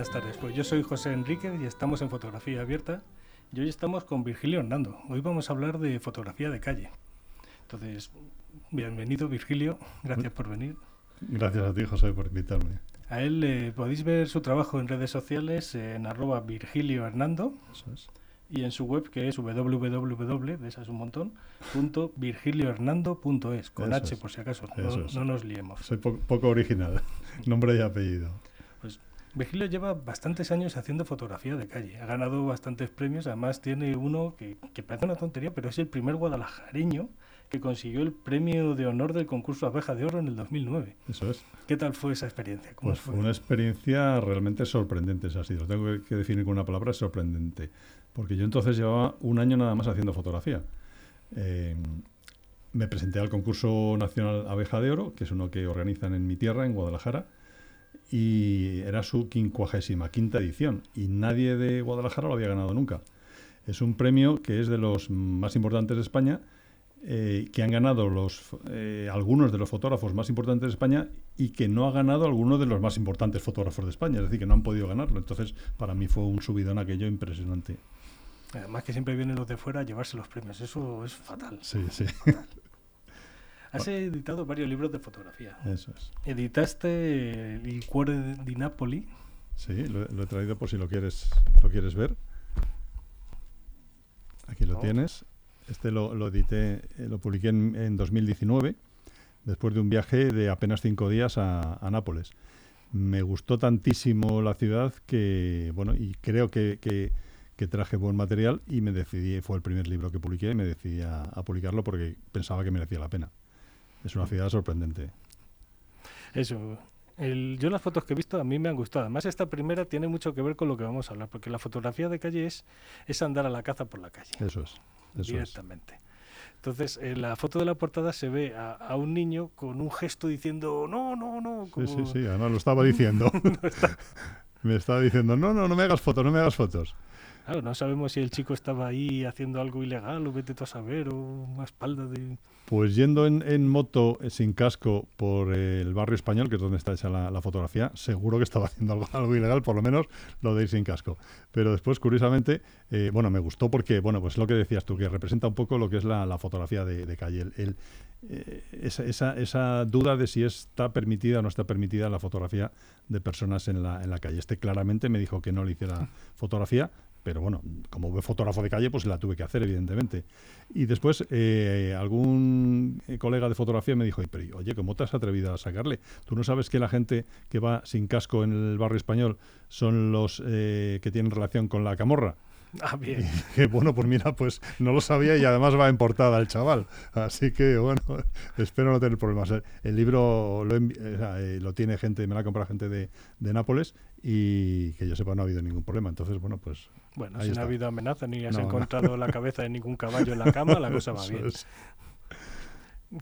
Buenas tardes. Pues yo soy José Enrique y estamos en Fotografía Abierta. Y hoy estamos con Virgilio Hernando. Hoy vamos a hablar de fotografía de calle. Entonces, bienvenido Virgilio, gracias por venir. Gracias a ti, José, por invitarme. A él eh, podéis ver su trabajo en redes sociales en arroba Virgilio Hernando. Eso es. Y en su web que es www, de esas un montón, punto virgiliohernando.es, con Eso H por si acaso, no, no nos liemos. Soy po- poco original. Nombre y apellido. Virgilio lleva bastantes años haciendo fotografía de calle. Ha ganado bastantes premios. Además, tiene uno que, que parece una tontería, pero es el primer guadalajareño que consiguió el premio de honor del concurso Abeja de Oro en el 2009. Eso es. ¿Qué tal fue esa experiencia? ¿Cómo Pues fue? una experiencia realmente sorprendente, esa ha sido. Tengo que- que definir con una palabra sorprendente. Porque yo entonces llevaba un año nada más haciendo fotografía. Eh, me presenté al concurso nacional Abeja de Oro, que es uno que organizan en mi tierra, en Guadalajara, y era su quincuagésima quinta edición, y nadie de Guadalajara lo había ganado nunca. Es un premio que es de los más importantes de España, eh, que han ganado los, eh, algunos de los fotógrafos más importantes de España y que no ha ganado alguno de los más importantes fotógrafos de España, es decir, que no han podido ganarlo. Entonces, para mí fue un subidón aquello impresionante. Además que siempre vienen los de fuera a llevarse los premios. Eso es fatal. Sí, sí, Has editado varios libros de fotografía. eso es. Editaste El cuore di Napoli. Sí, lo, lo he traído por si lo quieres, lo quieres ver. Aquí lo Oh. tienes. Este lo, lo edité, eh, lo publiqué en, en 2019, después de un viaje de apenas cinco días a, a Nápoles. Me gustó tantísimo la ciudad que, bueno, y creo que, que- que traje buen material y me decidí, fue el primer libro que publiqué, y me decidí a, a publicarlo porque pensaba que merecía la pena. Es una ciudad sorprendente. Eso. El- yo las fotos que he visto a mí me han gustado. Además, esta primera tiene mucho que ver con lo que vamos a hablar, porque la fotografía de calle es, es andar a la caza por la calle. Eso es. Eso es. directamente. Entonces, en la foto de la portada se ve a, a un niño con un gesto diciendo no, no, no. Sí, como- sí, sí, además lo estaba diciendo. me estaba diciendo, no, no, no me hagas fotos, no me hagas fotos. Claro, no sabemos si el chico estaba ahí haciendo algo ilegal o vete tú a saber o a espalda de... Pues yendo en, en moto eh, sin casco por eh, el barrio español, que es donde está hecha la, la fotografía, seguro que estaba haciendo algo, algo ilegal, por lo menos lo de ir sin casco. Pero después, curiosamente, eh, bueno, me gustó porque, bueno, pues lo que decías tú, que representa un poco lo que es la, la fotografía de, de calle. El, el, esa, esa, esa duda de si está permitida o no está permitida la fotografía de personas en la, en la calle. Este claramente me dijo que no le hiciera fotografía, pero bueno, como fotógrafo de calle, pues la tuve que hacer, evidentemente. Y después eh, algún eh, colega de fotografía me dijo, pero oye, ¿cómo te has atrevido a sacarle? ¿Tú no sabes que la gente que va sin casco en el barrio español son los eh, que tienen relación con la camorra? Ah, bien. Que bueno, pues mira, pues no lo sabía y además va en portada el chaval. Así que bueno, espero no tener problemas. El, libro lo, eh, lo tiene gente, me lo ha comprado gente de, de Nápoles y que yo sepa no ha habido ningún problema. Entonces, bueno, pues Bueno, Ahí si no ha habido amenaza ni has No, no. encontrado la cabeza de ningún caballo en la cama, la cosa va bien. es.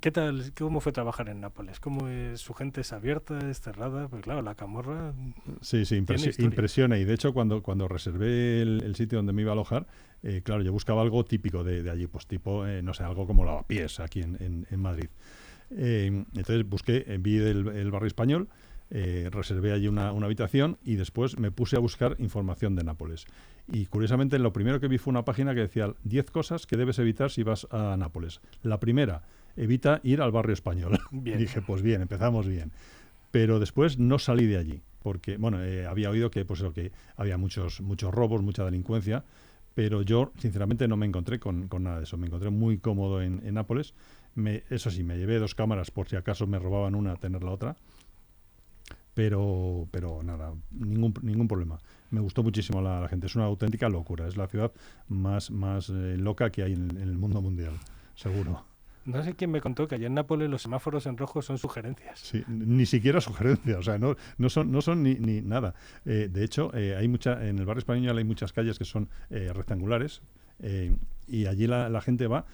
¿Qué tal? ¿Cómo fue trabajar en Nápoles? ¿Cómo es? ¿Su gente es abierta, es cerrada? Pues claro, la camorra... Sí, sí, impresi- impresiona. Y de hecho, cuando, cuando reservé el, el sitio donde me iba a alojar, eh, claro, yo buscaba algo típico de, de allí, pues tipo, eh, no sé, algo como lavapiés aquí en, en, en Madrid. Eh, entonces busqué, eh, vi el, el barrio español, eh, reservé allí una, una habitación y después me puse a buscar información de Nápoles. Y curiosamente, lo primero que vi fue una página que decía 10 cosas que debes evitar si vas a Nápoles. La primera, evita ir al barrio español. Bien. Dije, pues bien, empezamos bien pero después no salí de allí porque bueno eh, había oído que pues que había muchos muchos robos mucha delincuencia pero yo sinceramente no me encontré con, con nada de eso me encontré muy cómodo en, en Nápoles me, eso sí me llevé dos cámaras por si acaso me robaban una tener la otra pero pero nada ningún ningún problema me gustó muchísimo la, la gente es una auténtica locura es la ciudad más más eh, loca que hay en, en el mundo mundial seguro No sé quién me contó que allá en Nápoles los semáforos en rojo son sugerencias. Sí, ni siquiera sugerencias, o sea, no, no son, no son ni, ni nada. Eh, de hecho, eh, hay mucha, en el barrio español hay muchas calles que son rectangulares y allí la, gente va,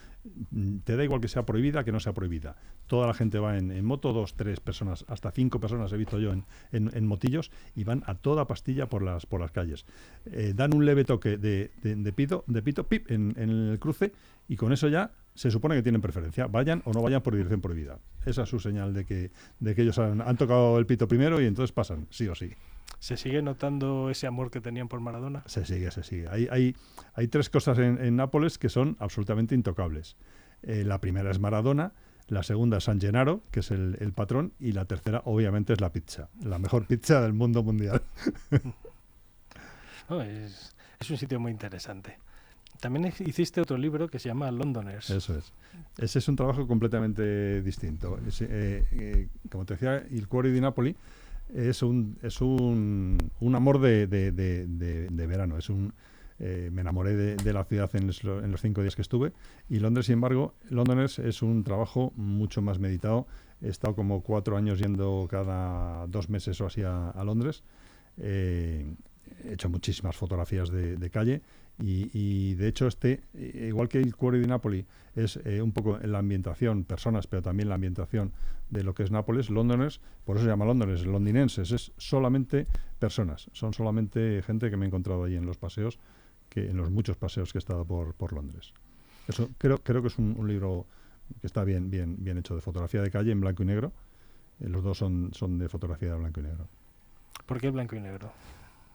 mm, te da igual que sea prohibida que no sea prohibida. Toda la gente va en, moto, dos, tres personas, hasta cinco personas he visto yo en, en- en motillos y van a toda pastilla por las, por las calles. Eh, dan un leve toque de, de, pito, de pito, pip, en, el cruce y con eso ya se supone que tienen preferencia, vayan o no vayan por dirección prohibida. Esa es su señal de que, de que ellos han tocado el pito primero y entonces pasan, sí o sí. ¿Se sigue notando ese amor que tenían por Maradona? Se sigue, se sigue. Hay, hay, hay tres cosas en, Nápoles que son absolutamente intocables. Eh, la primera es Maradona, la segunda es San Gennaro, que es el, el, patrón, y la tercera, obviamente, es la pizza, la mejor pizza del mundo mundial. es, es un sitio muy interesante. También hiciste otro libro que se llama Londoners. Eso es. Ese es un trabajo completamente distinto. Eh, eh, como te decía, Il Cuore di Napoli es un, es un, un amor de, de, de, verano. Es un, eh, me enamoré de, la ciudad en los, cinco días que estuve. Y Londres, sin embargo, Londoners es un trabajo mucho más meditado. He estado como cuatro años yendo cada dos meses o así a, a Londres. he hecho muchísimas fotografías de calle y, de hecho, este, eh, igual que el Cuore de Napoli, es eh, un poco la ambientación, personas, pero también la ambientación de lo que es Nápoles, Londoners, por eso se llama Londoners, londinenses, es solamente personas, son solamente gente que me he encontrado allí en los paseos, que en los muchos paseos que he estado por, por Londres. Eso creo, creo que es un, libro que está bien, bien, bien hecho de fotografía de calle en blanco y negro. Eh, los dos son, son de fotografía de blanco y negro. ¿Por qué blanco y negro?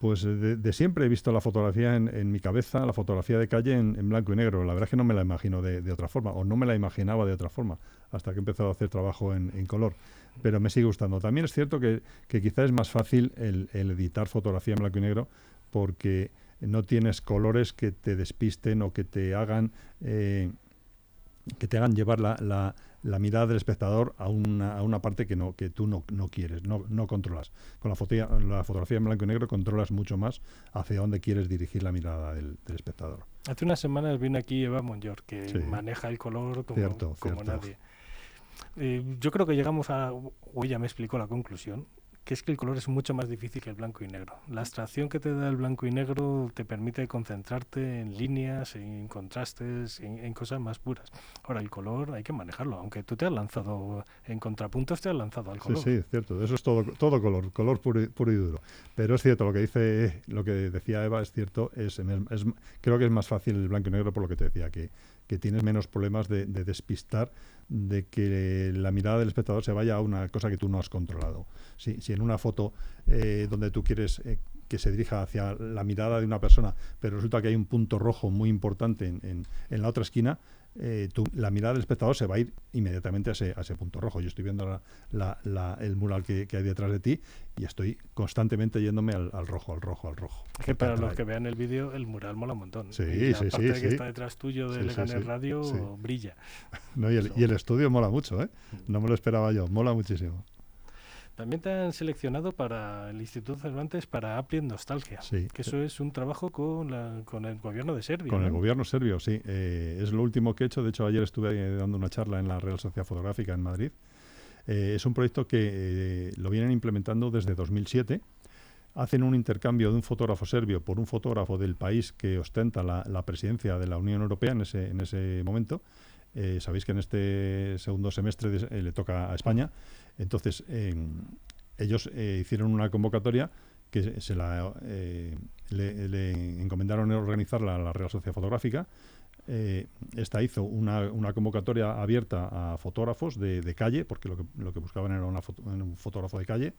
Pues de, siempre he visto la fotografía en, mi cabeza, la fotografía de calle en, blanco y negro. La verdad es que no me la imagino de, otra forma, o no me la imaginaba de otra forma, hasta que he empezado a hacer trabajo en, color. Pero me sigue gustando. También es cierto que, que quizá es más fácil el, editar fotografía en blanco y negro porque no tienes colores que te despisten o que te hagan... Eh, que te hagan llevar la mirada del espectador a una, a una parte que no que tú no, no quieres, no, no controlas. Con la, fotografía, la fotografía en blanco y negro controlas mucho más hacia dónde quieres dirigir la mirada del, espectador. Hace unas semanas vino aquí Eva Monyor, que maneja el color como, como nadie. Eh, yo creo que llegamos a, o ella me explicó la conclusión, que es que el color es mucho más difícil que el blanco y negro. La abstracción que te da el blanco y negro te permite concentrarte en líneas, en contrastes, en, cosas más puras. Ahora, el color hay que manejarlo, aunque tú te has lanzado en contrapuntos, te has lanzado al color. Sí, sí, es cierto, eso es todo, todo color, color puro y, duro. Pero es cierto, lo que dice, lo que decía Eva es cierto, es, creo que es más fácil el blanco y negro por lo que te decía, que, que tienes menos problemas de, de despistar de que la mirada del espectador se vaya a una cosa que tú no has controlado. Si, si en una foto eh, donde tú quieres eh, que se dirija hacia la mirada de una persona, pero resulta que hay un punto rojo muy importante en, en la otra esquina, eh, la mirada del espectador se va a ir inmediatamente a ese, a ese punto rojo. Yo estoy viendo la, el mural que, hay detrás de ti y estoy constantemente yéndome al, rojo, al rojo, al rojo. Que para los que vean el vídeo, el mural mola un montón. Sí, y sí, sí. que está detrás tuyo de sí, Radio, brilla. No, y, el, y, el, estudio mola mucho, ¿eh? No me lo esperaba yo, mola muchísimo. También te han seleccionado para el Instituto Cervantes para Apple Nostalgia, sí. que eso es un trabajo con, la, con el gobierno de Serbia. Con el gobierno serbio, sí. Eh, es lo último que he hecho. De hecho, ayer estuve dando una charla en la Real Sociedad Fotográfica en Madrid. Eh, es un proyecto que eh, lo vienen implementando desde 2007. Hacen un intercambio de un fotógrafo serbio por un fotógrafo del país que ostenta la, la presidencia de la Unión Europea en ese, en ese momento. Sabéis que en este segundo semestre le toca a España. Entonces, ellos eh, hicieron una convocatoria que se la eh, le, encomendaron organizarla a la Real Sociedad Fotográfica. Eh, esta hizo una, convocatoria abierta a fotógrafos de, calle, porque lo que, lo que buscaban era un fotógrafo de calle.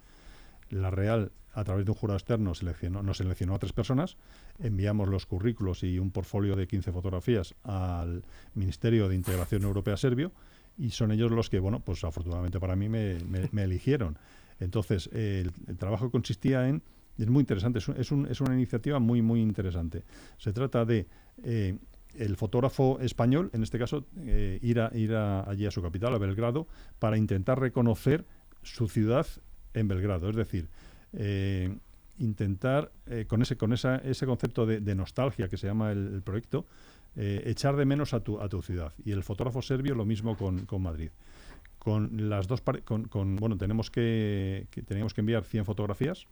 La Real, a través de un jurado externo, seleccionó, nos seleccionó a tres personas. Enviamos los currículos y un portfolio de 15 fotografías al Ministerio de Integración Europea Serbio y son ellos los que, bueno, pues afortunadamente para mí me, eligieron. Entonces, el, trabajo consistía en, es muy interesante, es, es, una iniciativa muy, muy interesante. Se trata de eh, el fotógrafo español, en este caso, eh, ir, a, ir allí a su capital, a Belgrado, para intentar reconocer su ciudad en Belgrado. Es decir, eh, intentar, con, ese, con esa, ese concepto de, nostalgia que se llama el proyecto, eh, echar de menos a tu, a tu ciudad. Y el fotógrafo serbio lo mismo con, con Madrid. Con las dos con, con, bueno, tenemos que, que, teníamos que enviar 100 fotografías.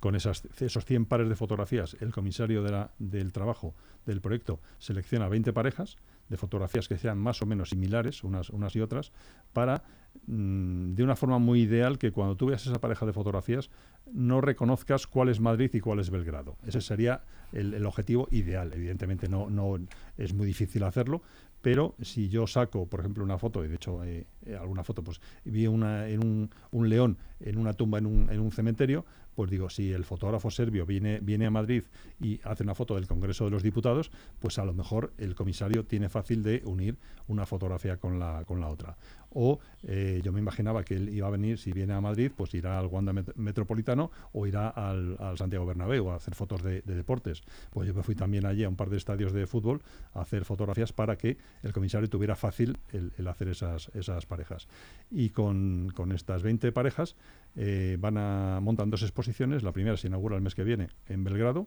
Con esas, esos 100 pares de fotografías, el comisario de la, del trabajo del proyecto selecciona 20 parejas de fotografías que sean más o menos similares unas, unas y otras para mm, de una forma muy ideal que cuando tú veas esa pareja de fotografías no reconozcas cuál es Madrid y cuál es Belgrado. Ese sería el, objetivo ideal. Evidentemente no, no es muy difícil hacerlo, pero si yo saco, por ejemplo, una foto, y de hecho eh, eh, alguna foto, pues vi una, en un, un, león en una tumba en un, en un cementerio, pues digo, si el fotógrafo serbio viene, viene a Madrid y hace una foto del Congreso de los Diputados, pues a lo mejor el comisario tiene fácil de unir una fotografía con la, con la otra. O eh, yo me imaginaba que él iba a venir, si viene a Madrid, pues irá al Wanda Metropolitano o irá al, Santiago Bernabéu a hacer fotos de, deportes. Pues yo me fui también allí a un par de estadios de fútbol a hacer fotografías para que el comisario tuviera fácil el, hacer esas, esas parejas. Y con, con estas 20 parejas eh, van a montar dos exposiciones. La primera se inaugura el mes que viene en Belgrado,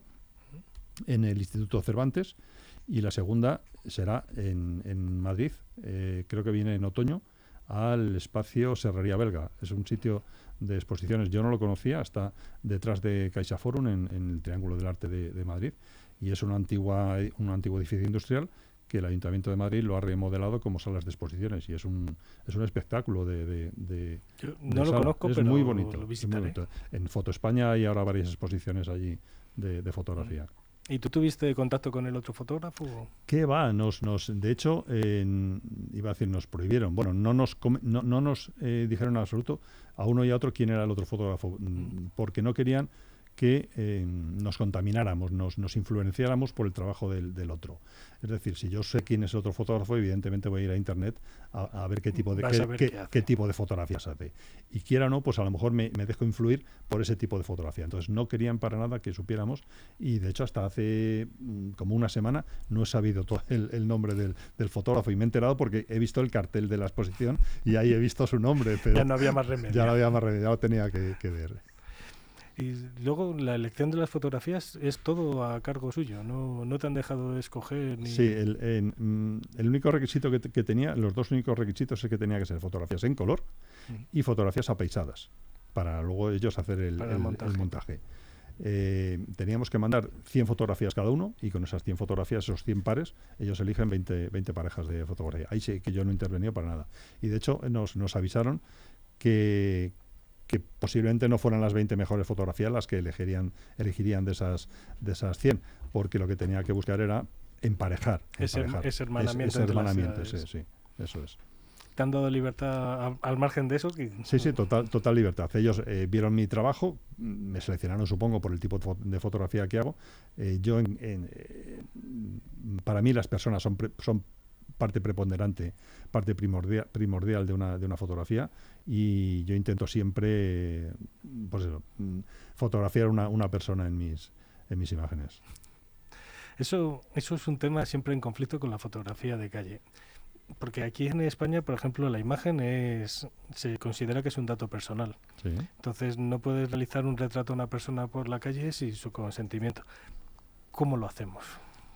en el Instituto Cervantes, y la segunda será en, en Madrid, eh, creo que viene en otoño, al espacio Serrería Belga. Es un sitio de exposiciones, yo no lo conocía, está detrás de Caixa Forum, en, el Triángulo del Arte de, de, Madrid, y es una antigua, un antiguo edificio industrial que el Ayuntamiento de Madrid lo ha remodelado como salas de exposiciones y es un, es un espectáculo de... de, no lo conozco, es pero muy bonito, lo muy En Foto España hay ahora varias exposiciones allí de, fotografía. ¿Y tú tuviste contacto con el otro fotógrafo? ¿Qué va? Nos, nos, de hecho, iba a decir, nos prohibieron. Bueno, no nos, no, no nos eh, dijeron en absoluto a uno y a otro quién era el otro fotógrafo, mm, porque no querían que eh, nos contamináramos, nos, nos, influenciáramos por el trabajo del, del, otro. Es decir, si yo sé quién es el otro fotógrafo, evidentemente voy a ir a internet a, ver qué tipo de qué, tipo de fotografías hace. Y quiera o no, pues a lo mejor me, me, dejo influir por ese tipo de fotografía. Entonces no querían para nada que supiéramos y de hecho hasta hace mm, como una semana no he sabido todo el, nombre del, del, fotógrafo y me he enterado porque he visto el cartel de la exposición y ahí he visto su nombre. Pero ya no había más remedio. Ya no había más remedio, ya lo tenía que, que ver. Y luego la elección de las fotografías es todo a cargo suyo, no, no te han dejado escoger ni... Sí, el, mm, el único requisito que, que, tenía, los dos únicos requisitos es que tenía que ser fotografías en color y fotografías apaisadas, para luego ellos hacer el, montaje. Eh, teníamos que mandar 100 fotografías cada uno y con esas 100 fotografías, esos 100 pares, ellos eligen 20, 20 parejas de fotografía. Ahí sí que yo no intervenía para nada. Y de hecho nos, nos avisaron que, que posiblemente no fueran las 20 mejores fotografías las que elegirían, elegirían de, esas, de esas 100, porque lo que tenía que buscar era emparejar. Ese, hermanamiento. sí, sí, eso es. ¿Te han dado libertad al margen de eso? Sí, sí, total, total libertad. Ellos eh, vieron mi trabajo, me seleccionaron, supongo, por el tipo de fotografía que hago. Eh, yo, en, eh, para mí, las personas son, son parte preponderante, parte primordial, primordial de, una, de una fotografía y yo intento siempre pues eso, mm, fotografiar una, una persona en mis, en mis imágenes. Eso, eso es un tema siempre en conflicto con la fotografía de calle. Porque aquí en España, por ejemplo, la imagen es se considera que es un dato personal. Entonces no puedes realizar un retrato a una persona por la calle sin su consentimiento. ¿Cómo lo hacemos?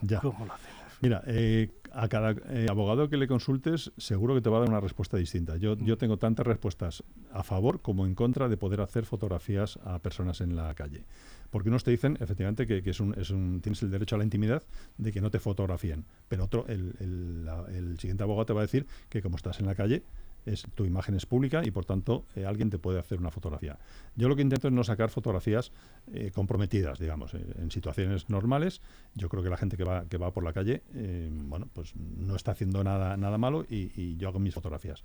Ya. ¿Cómo lo hacemos? Mira, eh, a cada eh, abogado que le consultes seguro que te va a dar una respuesta distinta. Yo, yo tengo tantas respuestas a favor como en contra de poder hacer fotografías a personas en la calle. Porque unos te dicen, efectivamente, que, es un, es un, tienes el derecho a la intimidad de que no te fotografíen. Pero otro, el, el, el siguiente abogado te va a decir que como estás en la calle, es, tu imagen es pública y por tanto eh, alguien te puede hacer una fotografía. Yo lo que intento es no sacar fotografías eh, comprometidas, digamos, eh, en situaciones normales. Yo creo que la gente que va, que va por la calle, bueno, pues no está haciendo nada, nada malo y, yo hago mis fotografías.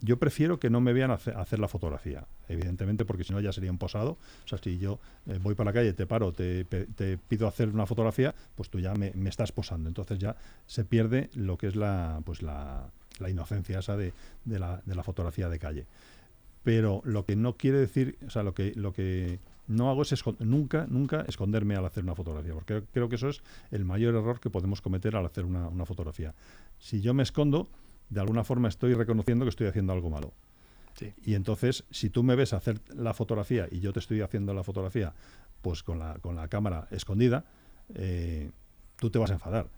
yo prefiero que no me vean hacer, hacer la fotografía, evidentemente, porque si no ya sería un posado. O sea, si yo voy por la calle, te paro, te, te, pido hacer una fotografía, pues tú ya me, me estás posando. Entonces ya se pierde lo que es la, pues la, la inocencia esa de, de, la, de la fotografía de calle. Pero lo que no quiere decir, o sea, lo que, lo que no hago es nunca, nunca esconderme al hacer una fotografía, porque creo que eso es el mayor error que podemos cometer al hacer una, una, fotografía. Si yo me escondo, de alguna forma estoy reconociendo que estoy haciendo algo malo. Y entonces, si tú me ves hacer la fotografía y yo te estoy haciendo la fotografía, pues con la, con la cámara escondida, eh, tú te vas a enfadar.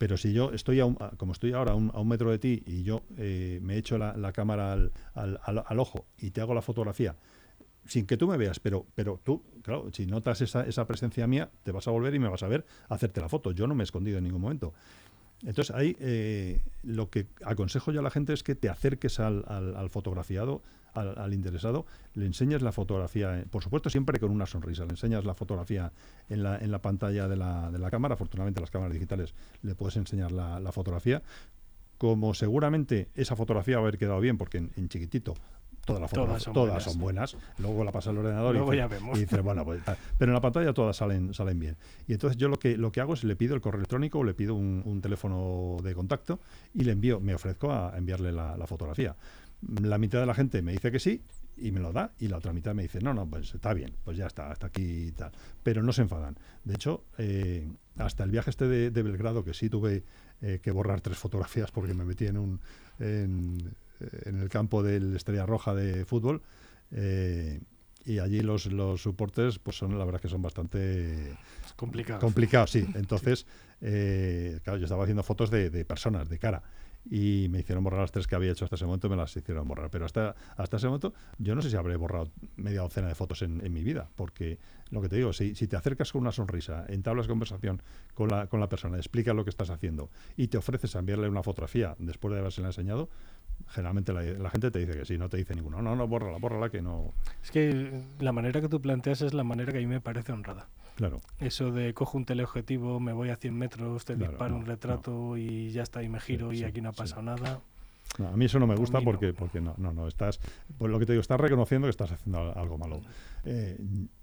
Pero si yo estoy, a como estoy ahora a un, metro de ti y yo eh, me echo la, la cámara al, al, al, ojo y te hago la fotografía, sin que tú me veas, pero, pero tú, claro, si notas esa, esa presencia mía, te vas a volver y me vas a ver hacerte la foto. Yo no me he escondido en ningún momento. Entonces, ahí eh, lo que aconsejo yo a la gente es que te acerques al, al, fotografiado, al, interesado, le enseñes la fotografía, eh, por supuesto siempre con una sonrisa, le enseñas la fotografía en la, en la pantalla de la, de la cámara, afortunadamente las cámaras digitales le puedes enseñar la, fotografía, como seguramente esa fotografía va a haber quedado bien, porque en, chiquitito todas las fotos todas, son, buenas. Luego la pasa al ordenador y, ya vemos. dice, bueno, pues, pero en la pantalla todas salen, salen bien. Y entonces yo lo que, lo que hago es le pido el correo electrónico o le pido un, teléfono de contacto y le envío, me ofrezco a enviarle la, fotografía. La mitad de la gente me dice que sí y me lo da y la otra mitad me dice, no, no, pues está bien, pues ya está, hasta aquí y tal. Pero no se enfadan. De hecho, eh, hasta el viaje este de, Belgrado, que sí tuve eh, que borrar tres fotografías porque me metí en un... En, en el campo del Estrella Roja de fútbol. Eh, y allí los, los soportes, pues son la verdad que son bastante complicados. Complicados, sí. Entonces, eh, claro, yo estaba haciendo fotos de, de, personas, de cara. Y me hicieron borrar las tres que había hecho hasta ese momento, me las hicieron borrar. Pero hasta, hasta ese momento, yo no sé si habré borrado media docena de fotos en, mi vida, porque lo que te digo, si, si, te acercas con una sonrisa, entablas conversación con la, con la persona, explicas lo que estás haciendo y te ofreces a enviarle una fotografía después de haberse la enseñado, generalmente la, gente te dice que sí, no te dice ninguno. No, no, bórrala, bórrala, que no. Es que la manera que tú planteas es la manera que a mí me parece honrada. Claro. Eso de cojo un teleobjetivo, me voy a 100 metros, te disparo un retrato y ya está, y me giro y aquí no ha pasado nada. a mí eso no me gusta porque, porque no, no, no, estás, pues lo que te digo, estás reconociendo que estás haciendo algo malo. Eh,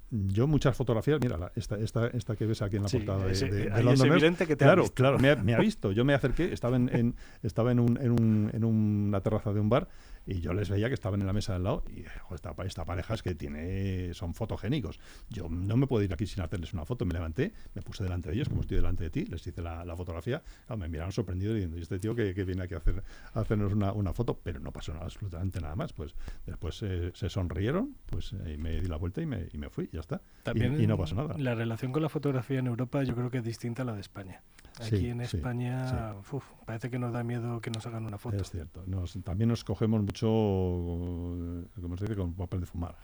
yo muchas fotografías, mira, esta, esta, esta que ves aquí en la portada de, de, que te claro, claro, me ha, me ha, visto. Yo me acerqué, estaba en, en estaba en, un, en, un, en una terraza de un bar y yo les veía que estaban en la mesa del lado y esta, esta pareja es que tiene, son fotogénicos. Yo no me puedo ir aquí sin hacerles una foto. Me levanté, me puse delante de ellos, como estoy delante de ti, les hice la, fotografía. me miraron sorprendidos diciendo, ¿y este tío que, viene aquí a, hacer, hacernos una, una, foto? Pero no pasó nada, absolutamente nada más. Pues después se sonrieron, pues y me di la vuelta y me, y me fui, ya está. También y no pasó nada. La relación con la fotografía en Europa yo creo que es distinta a la de España. Aquí en España parece que nos da miedo que nos hagan una foto. Es cierto. también nos cogemos mucho, como se dice, con papel de fumar.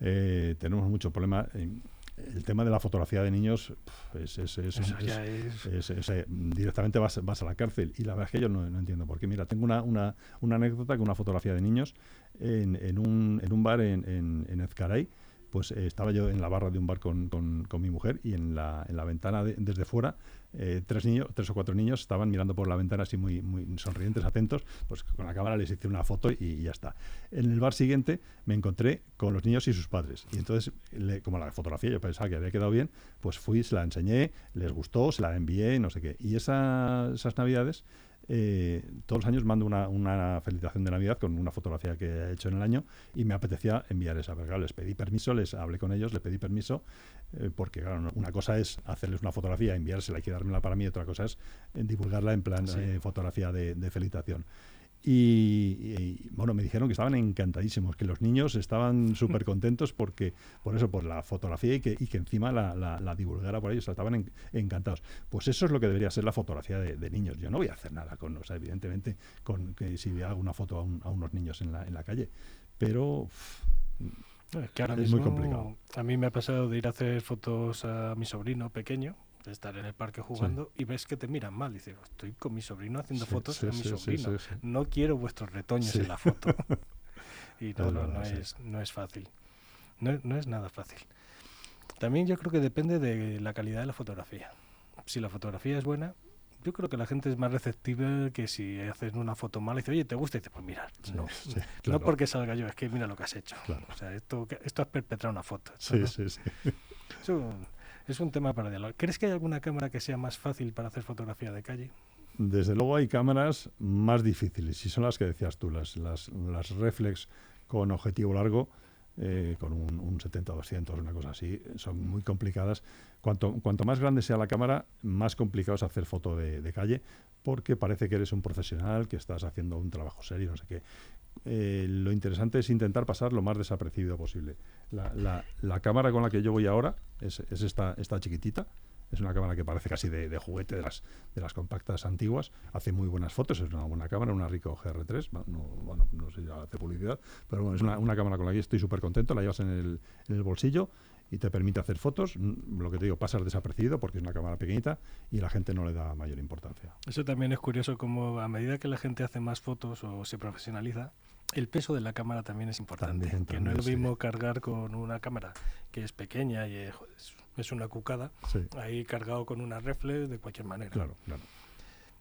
Eh, tenemos mucho problema. El tema de la fotografía de niños es, es, es, directamente vas, vas, a la cárcel. Y la verdad es que yo no, entiendo por qué. Mira, tengo una, una, una anécdota con una fotografía de niños en, en, un, en un bar en, en, en Ezcaray pues eh, estaba yo en la barra de un bar con, con, mi mujer y en la, en la ventana desde fuera eh, tres niños, tres o cuatro niños estaban mirando por la ventana así muy, muy sonrientes, atentos, pues con la cámara les hice una foto y, ya está. En el bar siguiente me encontré con los niños y sus padres y entonces, como la fotografía yo pensaba que había quedado bien, pues fui, se la enseñé, les gustó, se la envié, no sé qué. Y esas navidades eh, todos los años mando una, felicitación de Navidad con una fotografía que he hecho en el año y me apetecía enviar esa. Pero les pedí permiso, les hablé con ellos, les pedí permiso, eh, porque claro, una cosa es hacerles una fotografía, enviársela y quedármela para mí, otra cosa es divulgarla en plan eh, fotografía de, de felicitación. Y, bueno, me dijeron que estaban encantadísimos, que los niños estaban súper contentos porque, por eso, por la fotografía y que, y que encima la, la, divulgara por ellos, estaban encantados. Pues eso es lo que debería ser la fotografía de, niños. Yo no voy a hacer nada con, o sea, evidentemente, con que si hago una foto a, unos niños en la, en la calle, pero es, muy complicado. A mí me ha pasado de ir a hacer fotos a mi sobrino pequeño, de estar en el parque jugando y ves que te miran mal. Dices, estoy con mi sobrino haciendo fotos a mi sobrino. No quiero vuestros retoños en la foto. y no, no, no, es, no es fácil. No, no es nada fácil. También yo creo que depende de la calidad de la fotografía. Si la fotografía es buena, yo creo que la gente es más receptiva que si haces una foto mala y dice, oye, ¿te gusta? Y dices, pues mira, no. No porque salga yo, es que mira lo que has hecho. O sea, esto, esto has perpetrado una foto. Sí, sí, sí. Es un tema para dialogar. ¿Crees que hay alguna cámara que sea más fácil para hacer fotografía de calle? Desde luego hay cámaras más difíciles, y son las que decías tú, las, las, las reflex con objetivo largo, eh, con un, un 70-200, una cosa así, son muy complicadas. Cuanto, cuanto más grande sea la cámara, más complicado es hacer foto de, de, calle, porque parece que eres un profesional, que estás haciendo un trabajo serio, no sé qué. Eh, lo interesante es intentar pasar lo más desapercibido posible. La, la, cámara con la que yo voy ahora es, es esta, esta, chiquitita. Es una cámara que parece casi de, juguete de las, de las compactas antiguas. Hace muy buenas fotos, es una buena cámara, una Ricoh GR3. No, bueno, no sé si hace publicidad, pero bueno, es una, una cámara con la que estoy súper contento. La llevas en el, en el bolsillo y te permite hacer fotos. Mm, lo que te digo, pasas desapercibido porque es una cámara pequeñita y la gente no le da mayor importancia. Eso también es curioso como a medida que la gente hace más fotos o se profesionaliza, el peso de la cámara también es importante. que no es lo mismo cargar con una cámara que es pequeña y es, una cucada, ahí cargado con una reflex de cualquier manera. Claro, claro.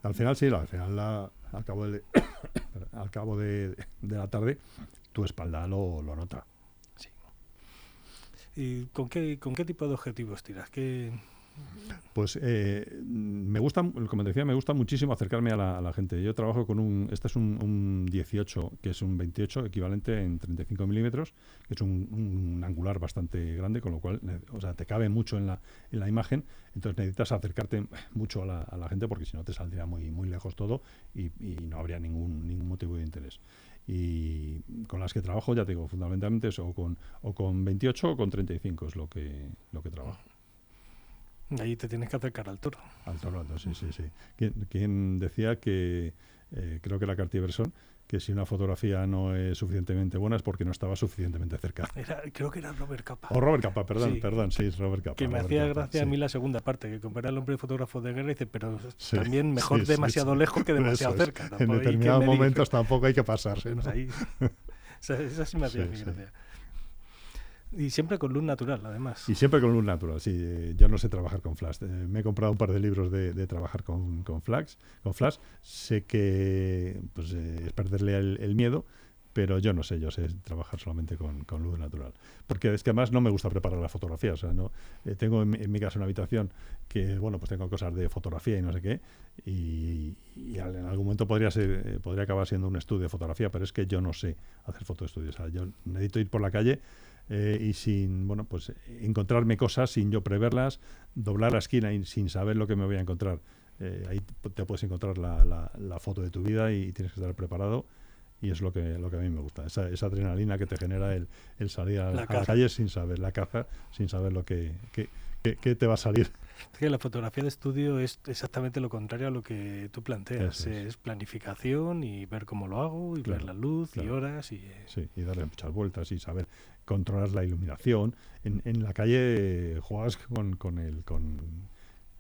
Al final sí, al final al cabo de, al cabo de, la tarde tu espalda lo, lo nota. ¿Y con qué, con qué tipo de objetivos tiras? ¿Qué, pues eh, me gusta, como te decía, me gusta muchísimo acercarme a la, gente. Yo trabajo con un, este es un, 18, que es un 28 equivalente en 35 milímetros, que es un, angular bastante grande, con lo cual, o sea, te cabe mucho en la, en la imagen, entonces necesitas acercarte mucho a la, gente porque si no te saldría muy, muy lejos todo y, no habría ningún, ningún motivo de interés y con las que trabajo, ya te digo, fundamentalmente es o con, o con 28 o con 35 es lo que, lo que trabajo. Ahí te tienes que acercar al toro. Al toro, sí, sí, sí. ¿Quién, decía que, eh, creo que era Cartier-Bresson, que si una fotografía no es suficientemente buena es porque no estaba suficientemente cerca. creo que era Robert Capa. O Robert Capa, perdón, perdón, sí, es Robert Capa. Que me hacía gracia a mí la segunda parte, que compara al hombre fotógrafo de guerra y dice, pero también mejor demasiado lejos que demasiado cerca. En determinados momentos tampoco hay que pasarse. ¿no? Ahí, esa, sí me hacía gracia. Y siempre con luz natural, además. Y siempre con luz natural, sí. Eh, yo no sé trabajar con flash. Eh, me he comprado un par de libros de, trabajar con, con, flash, con flash. Sé que pues, eh, es perderle el, miedo, pero yo no sé, yo sé trabajar solamente con, luz natural. Porque es que además no me gusta preparar la fotografía. O sea, no, tengo en, mi casa una habitación que, bueno, pues tengo cosas de fotografía y no sé qué. Y, en algún momento podría, ser, podría acabar siendo un estudio de fotografía, pero es que yo no sé hacer fotoestudios. O sea, yo necesito ir por la calle eh, y sin, bueno, pues encontrarme cosas sin yo preverlas, doblar la esquina y sin saber lo que me voy a encontrar. Eh, ahí te puedes encontrar la, la, foto de tu vida y tienes que estar preparado y es lo que, lo que a mí me gusta, esa, esa adrenalina que te genera el, el salir a la, calle sin saber, la caza, sin saber lo que, que, te va a salir. Es que la fotografía de estudio es exactamente lo contrario a lo que tú planteas. Es. planificación y ver cómo lo hago y ver la luz y horas. Y, Sí, y darle muchas vueltas y saber controlar la iluminación. En, en la calle juegas con, con, el, con,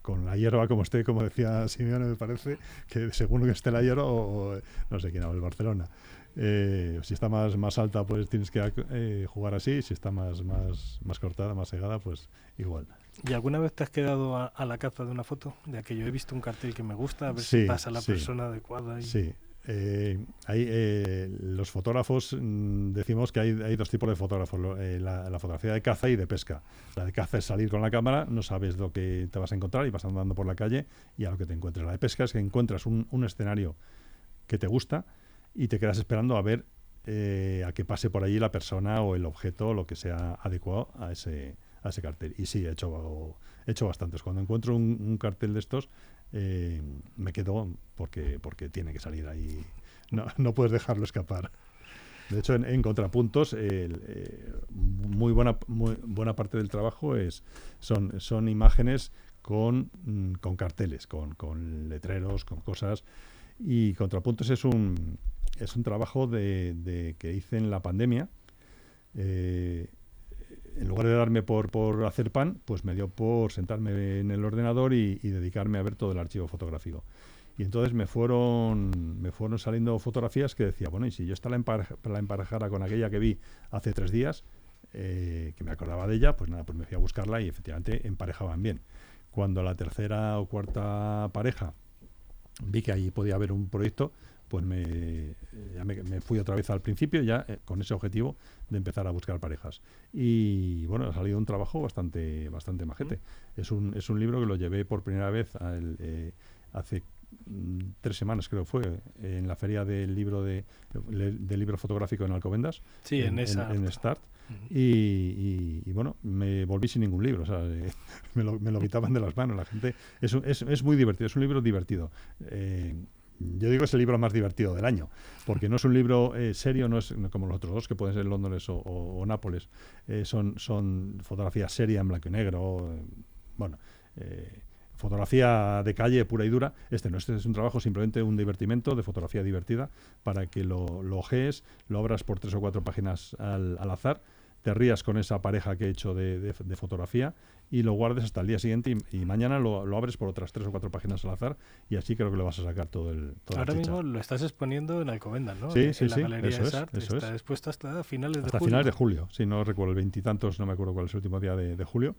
con la hierba como esté, como decía Simeone, me parece, que según que esté la hierba, o, no sé quién habla, el Barcelona. Eh, si está más, más alta, pues tienes que eh, jugar así. Si está más, más, más cortada, más segada, pues igual. ¿Y alguna vez te has quedado a, la caza de una foto? De aquello he visto un cartel que me gusta, a ver si pasa la persona adecuada. Y... Sí. Eh, hay, los fotógrafos mm, decimos que hay, hay, dos tipos de fotógrafos, la, la, fotografía de caza y de pesca. La de caza es salir con la cámara, no sabes lo que te vas a encontrar y vas andando por la calle y a lo que te encuentres. La de pesca es que encuentras un, un escenario que te gusta y te quedas esperando a ver eh, a que pase por allí la persona o el objeto o lo que sea adecuado a ese, ese cartel. Y sí, he hecho, he hecho bastantes. Cuando encuentro un, cartel de estos, eh, me quedo porque, porque tiene que salir ahí. No, no puedes dejarlo escapar. De hecho, en, contrapuntos, eh, muy, buena, muy buena parte del trabajo es son, son imágenes con, mm, con carteles, con, con letreros, con cosas. Y contrapuntos es un, es un trabajo de, que hice en la pandemia. Eh, en lugar de darme por, por hacer pan, pues me dio por sentarme en el ordenador y, dedicarme a ver todo el archivo fotográfico. Y entonces me fueron, me fueron saliendo fotografías que decía, bueno, y si yo esta la, la emparejara con aquella que vi hace tres días, eh, que me acordaba de ella, pues nada, pues me fui a buscarla y efectivamente emparejaban bien. Cuando la tercera o cuarta pareja vi que ahí podía haber un proyecto, pues me, ya me, fui otra vez al principio, ya eh, con ese objetivo de empezar a buscar parejas. Y bueno, ha salido un trabajo bastante, bastante majete. Es, un, es un libro que lo llevé por primera vez eh, hace mm, tres semanas creo fue en la feria del libro de del libro fotográfico en Alcobendas sí en, esa en, Start. Y, bueno me volví sin ningún libro o sea, me, lo, me, lo, quitaban de las manos. La gente es, es, es muy divertido es un libro divertido. Eh, yo digo que es el libro más divertido del año, porque no es un libro eh, serio, no es como los otros dos que pueden ser Londres o, Nápoles, eh, son, son fotografías serias en blanco y negro, eh, bueno, fotografía de calle pura y dura. Este no, este es un trabajo simplemente un divertimento de fotografía divertida para que lo, lo ojees, lo abras por tres o cuatro páginas al, azar te rías con esa pareja que he hecho de fotografía y lo guardes hasta el día siguiente y, y mañana lo, lo abres por otras tres o cuatro páginas al azar y así creo que le vas a sacar todo el toda Ahora mismo lo estás exponiendo en Alcobendas, ¿no? Sí, en, sí, en la sí, Galería eso de es, Sart. eso Está es. expuesto hasta finales de Hasta julio. finales de julio, si no recuerdo, el veintitantos, no me acuerdo cuál es el último día de, de julio.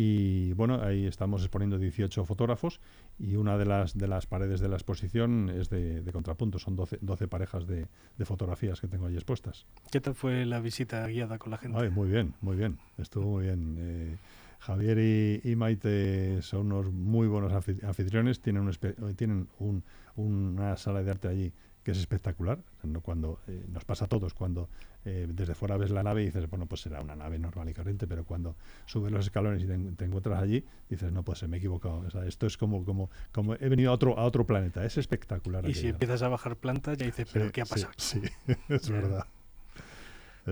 Y bueno, ahí estamos exponiendo 18 fotógrafos y una de las, de las paredes de la exposición es de, de contrapunto, son 12, 12 parejas de, de fotografías que tengo ahí expuestas. ¿Qué tal fue la visita guiada con la gente? Ay, muy bien, muy bien, estuvo muy bien. Eh, Javier y, y Maite son unos muy buenos anfi- anfitriones, tienen, un eh, tienen un- una sala de arte allí que es espectacular. Cuando eh, nos pasa a todos, cuando eh, desde fuera ves la nave y dices, bueno, pues será una nave normal y corriente, pero cuando subes los escalones y te, en- te encuentras allí, dices, no, pues me he equivocado. O sea, esto es como, como, como he venido a otro, a otro planeta, es espectacular. y si empiezas a bajar plantas ya dices, ¿pero Sí, qué ha pasado? Sí, es verdad.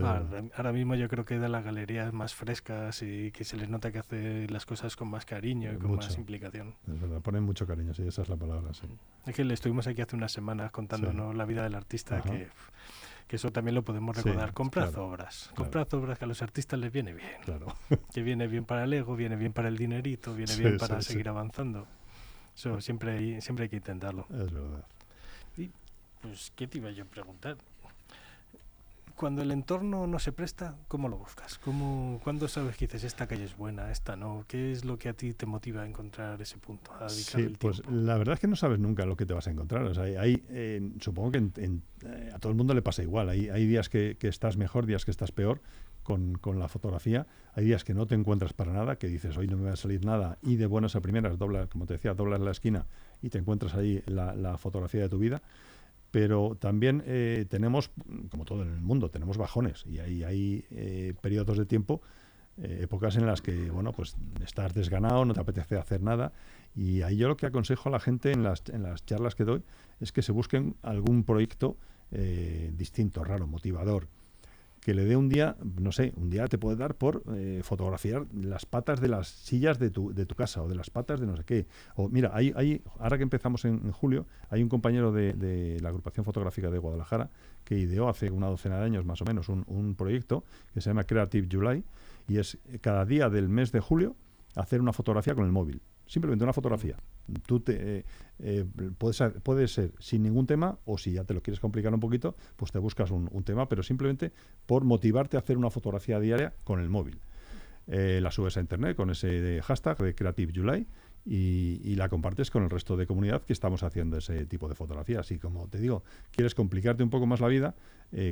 Ahora, ahora mismo yo creo que de las galerías más frescas y que se les nota que hace las cosas con más cariño y con más implicación. Es verdad, ponen mucho cariño, sí, esa es la palabra, sí. Es que le estuvimos aquí hace unas semanas contándonos la vida del artista, Ajá. que, que eso también lo podemos Sí, recordar. Comprad claro, obras, claro. comprad obras que a los artistas les viene bien. Claro. Que viene bien para el ego, viene bien para el dinerito, viene Sí, bien para sí, sí. seguir avanzando. Eso siempre hay, siempre hay que intentarlo. Es verdad. Pues, ¿qué te iba yo a preguntar? Cuando el entorno no se presta, ¿cómo lo buscas? ¿Cómo, ¿Cuándo sabes que dices esta calle es buena, esta no? ¿Qué es lo que a ti te motiva a encontrar ese punto, a Sí, el pues la verdad es que no sabes nunca lo que te vas a encontrar. O sea, hay, eh, supongo que en- en- eh, a todo el mundo le pasa igual. Hay, hay días que, que estás mejor, días que estás peor con, con la fotografía. Hay días que no te encuentras para nada, que dices hoy no me va a salir nada y de buenas a primeras, dobla, como te decía, doblas la esquina y te encuentras ahí la, la fotografía de tu vida. Pero también eh, tenemos, como todo en el mundo, tenemos bajones y hay, hay eh, periodos de tiempo eh, épocas en las que, bueno, pues estás desganado, no te apetece hacer nada. Y ahí yo lo que aconsejo a la gente en las, en las charlas que doy es que se busquen algún proyecto distinto, raro, motivador, que le dé un día, no sé, un día te puede dar por eh, fotografiar las patas de las sillas de tu, de tu casa o de las patas de no sé qué. O mira, hay, hay, ahora que empezamos en, en julio, hay un compañero de, de la agrupación fotográfica de Guadalajara que ideó hace una docena de años más o menos un, un proyecto que se llama Creative July y es eh, cada día del mes de julio hacer una fotografía con el móvil. Simplemente una fotografía. Tú te, eh, eh, puedes, puede ser sin ningún tema o si ya te lo quieres complicar un poquito, pues te buscas un, tema, pero simplemente por motivarte a hacer una fotografía diaria con el móvil. Eh, la subes a internet con ese hashtag de Creative July y, la compartes con el resto de comunidad que estamos haciendo ese tipo de fotografías. Y como te digo, quieres complicarte un poco más la vida,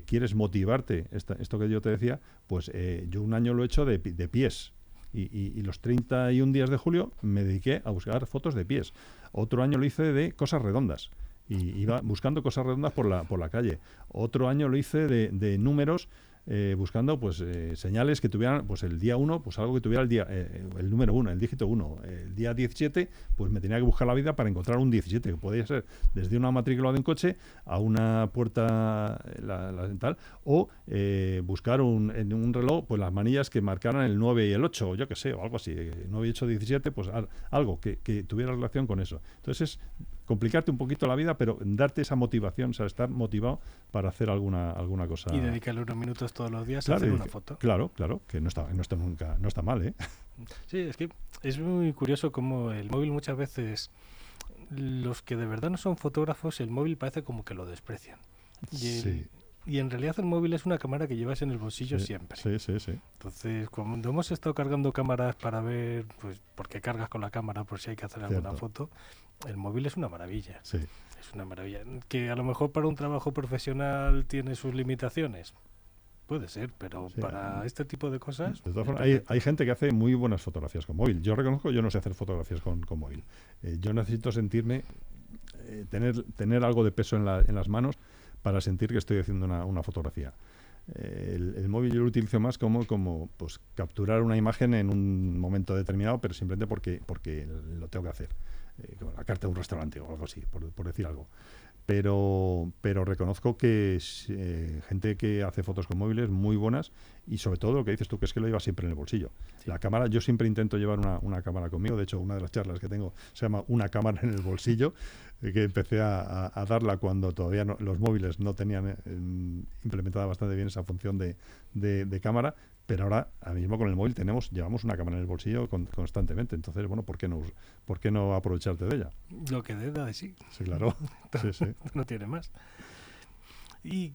quieres motivarte, esta- esto que yo te decía, pues yo un año lo he hecho de pies. Y, y- y los 31 días de julio me dediqué a buscar fotos de pies. Otro año lo hice de cosas redondas. Y iba buscando cosas redondas por la, por la calle. Otro año lo hice de, de números, eh, buscando pues eh, señales que tuvieran, pues el día 1, pues algo que tuviera el día, eh, el número 1, el dígito 1. El día 17, pues me tenía que buscar la vida para encontrar un 17, que podía ser desde una matrícula de un coche a una puerta eh, la, la tal, o eh, buscar un, en un reloj pues las manillas que marcaran el 9 y el 8, o yo qué sé, o algo así, eh, 9 y 8, 17, pues al- algo que, que tuviera relación con eso. Entonces es complicarte un poquito la vida, pero darte esa motivación, o sea, estar motivado para hacer alguna, alguna cosa. Y dedicarle unos minutos todos los días a hacer una foto. Claro, claro, que no está, no está nunca, no está mal, ¿eh? Sí, es que es muy curioso cómo el móvil muchas veces, los que de verdad no son fotógrafos, el móvil parece como que lo desprecian. Y, el- Sí. y en realidad el móvil es una cámara que llevas en el bolsillo Sí, siempre. Sí, sí, sí. Entonces, cuando hemos estado cargando cámaras para ver, pues, porque cargas con la cámara por si hay que hacer alguna foto, el móvil es una maravilla. sí. Es una maravilla. Que a lo mejor para un trabajo profesional tiene sus limitaciones. Puede ser, pero Sí, para este tipo de cosas. De todas formas, hay, hay gente que hace muy buenas fotografías con móvil. Yo reconozco, yo no sé hacer fotografías con, con móvil. Eh, yo necesito sentirme, eh, tener, tener algo de peso en, la- en las manos para sentir que estoy haciendo una, una fotografía. El, el móvil yo lo utilizo más como, como pues, capturar una imagen en un momento determinado, pero simplemente porque, porque lo tengo que hacer. Eh, como la carta de un restaurante o algo así, por, por decir algo. Pero, pero reconozco que es, eh, gente que hace fotos con móviles muy buenas y sobre todo lo que dices tú, que es que lo lleva siempre en el bolsillo. Sí. La cámara, yo siempre intento llevar una, una cámara conmigo. De hecho, una de las charlas que tengo se llama Una cámara en el bolsillo, eh, que empecé a, a- a darla cuando todavía no- los móviles no tenían eh, em, implementada bastante bien esa función de, de- de cámara. Pero ahora, ahora mismo con el móvil tenemos, llevamos una cámara en el bolsillo constantemente. Entonces, bueno, ¿por qué no, por qué no aprovecharte de ella? Lo que dé de sí. Sí, claro. sí, sí. no tiene más. Y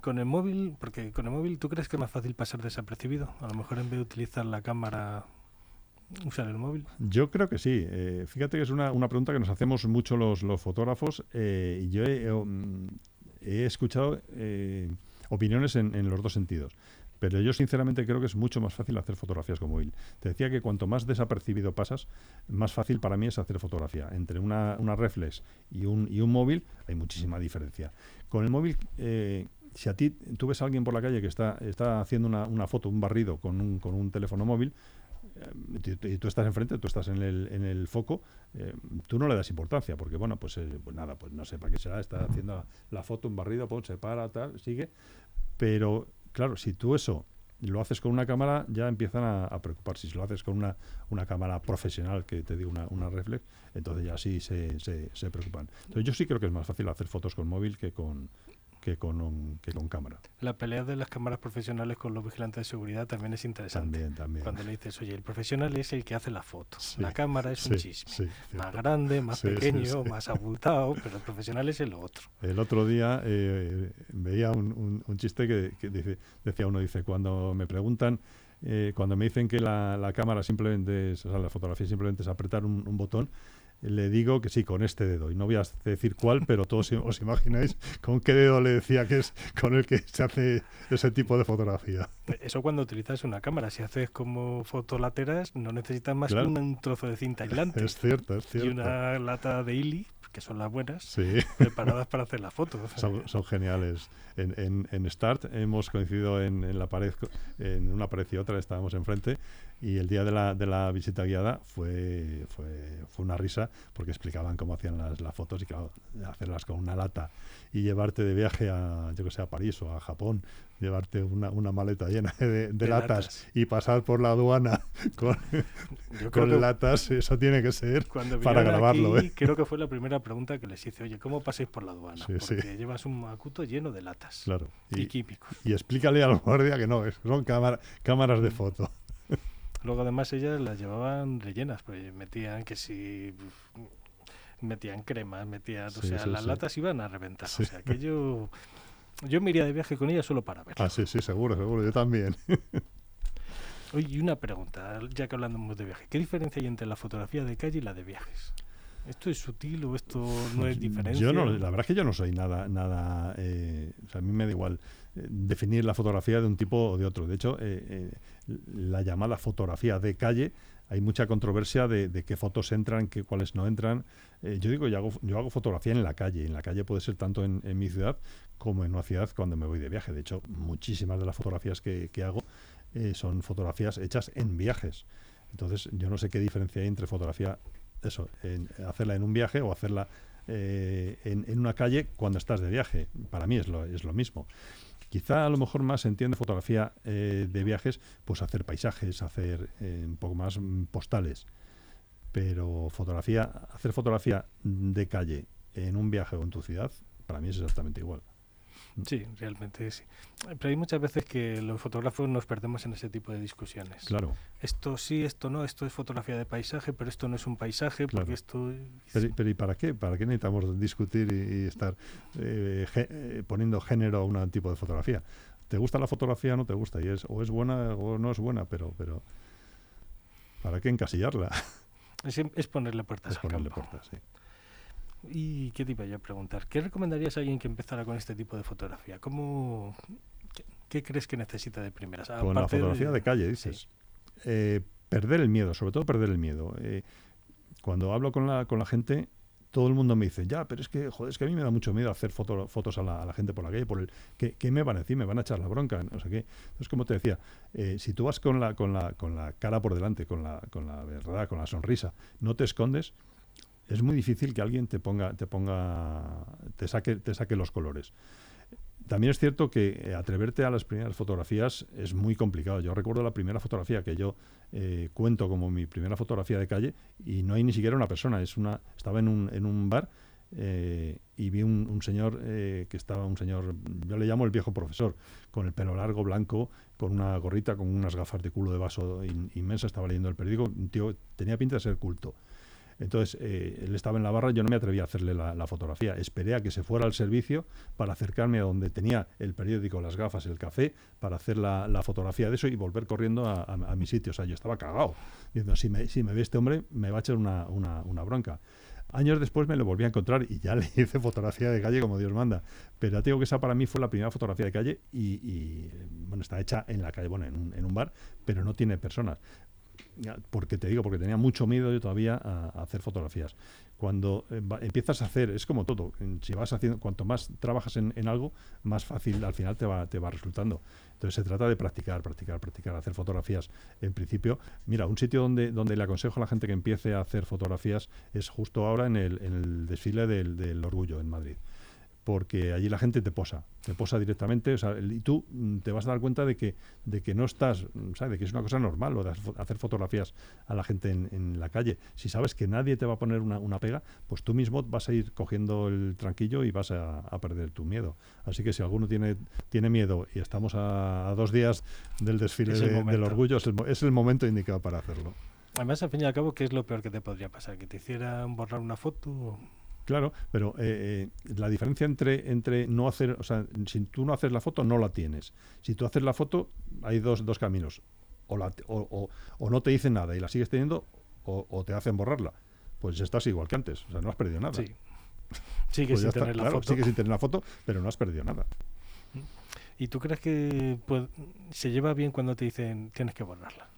con el móvil, porque con el móvil, ¿tú crees que es más fácil pasar desapercibido? A lo mejor en vez de utilizar la cámara, usar el móvil. Yo creo que sí. Eh, fíjate que es una, una, pregunta que nos hacemos mucho los, los fotógrafos. Eh, y yo he, mm, he escuchado eh, opiniones en, en los dos sentidos. Pero yo sinceramente creo que es mucho más fácil hacer fotografías con móvil. Te decía que cuanto más desapercibido pasas, más fácil para mí es hacer fotografía. Entre una, una reflex y un, y un móvil hay muchísima diferencia. Con el móvil, eh, si a ti tú ves a alguien por la calle que está, está haciendo una, una foto, un barrido con un, con un teléfono móvil, eh, y tú estás enfrente, tú estás en el, en el foco, eh, tú no le das importancia, porque bueno, pues, eh, pues nada, pues no sé para qué será, está haciendo la foto, un barrido, pues, se para, tal, sigue. Pero claro, si tú eso lo haces con una cámara, ya empiezan a, a preocuparse. Si lo haces con una, una cámara profesional, que te digo una, una reflex, entonces ya sí se, se, se preocupan. Entonces yo sí creo que es más fácil hacer fotos con móvil que con, que con, que con cámara. La pelea de las cámaras profesionales con los vigilantes de seguridad también es interesante. También, también. Cuando le dices, oye, el profesional es el que hace la foto. la cámara es un chisme. más grande, más pequeño, más abultado, pero el profesional es el otro. El otro día eh, veía un, un, un, chiste que, que dice, decía uno, dice, cuando me preguntan eh, cuando me dicen que la, la, cámara simplemente es, o sea, la fotografía simplemente es apretar un, un botón, le digo que sí, con este dedo. Y no voy a decir cuál, pero todos os imagináis con qué dedo le decía que es con el que se hace ese tipo de fotografía. Eso cuando utilizas una cámara. Si haces como fotolateras, no necesitas más claro. que un trozo de cinta aislante. Es cierto, es cierto. Y una lata de hili que son las buenas, sí. preparadas para hacer la foto. Son, son geniales. En, en, en, Start hemos coincidido en, en, la pared, en una pared y otra, estábamos enfrente, y el día de la, de la visita guiada fue, fue, fue una risa, porque explicaban cómo hacían las, las fotos y claro, hacerlas con una lata y llevarte de viaje a, yo que sé, a París o a Japón, llevarte una, una maleta llena de, de, de latas, latas, y pasar por la aduana con, con latas, eso tiene que ser para grabarlo. Aquí, ¿eh? Creo que fue la primera pregunta que les hice, oye, ¿cómo pasáis por la aduana? Sí, Porque sí. llevas un macuto lleno de latas claro. y, y, químicos. Y explícale al guardia que no, son cámara, cámaras de foto. Luego además ellas las llevaban rellenas, pues metían que si metían cremas, metían, sí, o sea, sí, las sí. latas iban a reventar. O sea, que yo, yo me iría de viaje con ella solo para verlo. Ah, sí, sí, seguro, seguro, yo también. Oye, y una pregunta, ya que hablamos de viaje, ¿qué diferencia hay entre la fotografía de calle y la de viajes? ¿Esto es sutil o esto no es diferencia? Yo no, la verdad es que yo no soy nada, nada, eh, o sea, a mí me da igual definir la fotografía de un tipo o de otro. De hecho, eh, eh, la llamada fotografía de calle, hay mucha controversia de, qué fotos entran, qué, cuáles no entran. Eh, yo digo, yo hago, yo hago fotografía en la calle. En la calle puede ser tanto en, mi ciudad como en una ciudad cuando me voy de viaje. De hecho, muchísimas de las fotografías que, que hago son fotografías hechas en viajes. Entonces, yo no sé qué diferencia hay entre fotografía, eso, en, hacerla en un viaje o hacerla eh, en, en, una calle cuando estás de viaje. Para mí es lo, es lo mismo. Quizá a lo mejor más se entiende fotografía eh, de viajes, pues hacer paisajes, hacer eh, un poco más postales. Pero fotografía, hacer fotografía de calle en un viaje o en tu ciudad, para mí es exactamente igual. Sí, realmente sí. Pero hay muchas veces que los fotógrafos nos perdemos en ese tipo de discusiones. Claro. Esto sí, esto no, esto es fotografía de paisaje, pero esto no es un paisaje, claro. porque esto... Es... Pero, pero, ¿y para qué? ¿Para qué necesitamos discutir y, y estar eh, ge, poniendo género a un tipo de fotografía? ¿Te gusta la fotografía o no te gusta? Y es, o es buena o no es buena, pero... pero ¿Para qué encasillarla? Es, es ponerle puertas es al ponerle campo. puertas, sí. ¿Y qué te iba yo a preguntar? ¿Qué recomendarías a alguien que empezara con este tipo de fotografía? ¿Cómo, qué, qué crees que necesita de primeras? Con Aparte la fotografía de, de calle, dices. Sí. Eh, perder el miedo, sobre todo perder el miedo. Eh, cuando hablo con la, con la gente, todo el mundo me dice, ya, pero es que, joder, es que a mí me da mucho miedo hacer foto, fotos a la, a la, gente por la calle, por el, ¿qué, ¿qué, me van a decir? ¿Me van a echar la bronca? No sé qué. Entonces, como te decía, eh, si tú vas con la, con, la, con la cara por delante, con la, con la verdad, con la sonrisa, no te escondes, es muy difícil que alguien te ponga, te ponga, te saque, te saque los colores. También es cierto que eh, atreverte a las primeras fotografías es muy complicado. Yo recuerdo la primera fotografía que yo eh, cuento como mi primera fotografía de calle y no hay ni siquiera una persona. Es una, estaba en un, en un bar eh, y vi un, señor que estaba, un señor, yo le llamo el viejo profesor, con el pelo largo, blanco, con una gorrita, con unas gafas de culo de vaso inmensa, estaba leyendo el periódico, un tío tenía pinta de ser culto. Entonces, eh, él estaba en la barra, yo no me atreví a hacerle la, fotografía. Esperé a que se fuera al servicio para acercarme a donde tenía el periódico, las gafas, el café, para hacer la, fotografía de eso y volver corriendo a, mi sitio. O sea, yo estaba cagado, diciendo, si me, ve este hombre, me va a echar una, bronca. Años después me lo volví a encontrar y ya le hice fotografía de calle como Dios manda. Pero ya digo que esa para mí fue la primera fotografía de calle y, bueno, está hecha en la calle, bueno, en un bar, pero no tiene personas porque te digo, porque tenía mucho miedo yo todavía a, hacer fotografías. Cuando eh, empiezas a hacer, es como todo, si vas haciendo, cuanto más trabajas en, algo, más fácil al final te va, te va resultando. Entonces se trata de practicar, practicar, practicar, hacer fotografías. En principio, mira, un sitio donde, donde le aconsejo a la gente que empiece a hacer fotografías es justo ahora en el, desfile del Orgullo en Madrid porque allí la gente te posa, te posa directamente, y tú mm, te vas a dar cuenta de que, de que no estás, mm, ¿sabes? De que es una cosa normal lo de hacer fotografías a la gente en, la calle. Si sabes que nadie te va a poner una, pega, pues tú mismo vas a ir cogiendo el tranquillo y vas a, perder tu miedo. Así que si alguno tiene, tiene miedo y estamos a, dos días del desfile del orgullo, es el, es el momento indicado para hacerlo. Además, al fin y al cabo, ¿qué es lo peor que te podría pasar? ¿Que te hicieran borrar una foto? Claro, pero eh, eh, la diferencia entre, entre no hacer, o sea, si tú no haces la foto, no la tienes. Si tú haces la foto, hay dos, dos caminos. O, la, o, o, no te dicen nada y la sigues teniendo, o, te hacen borrarla. Pues estás igual que antes, o sea, no has perdido nada. Sí. Sigues pues sin tener la foto. Sigues sin tener la foto, pero no has perdido nada. ¿Y tú crees que pues, se lleva bien cuando te dicen tienes que borrarla?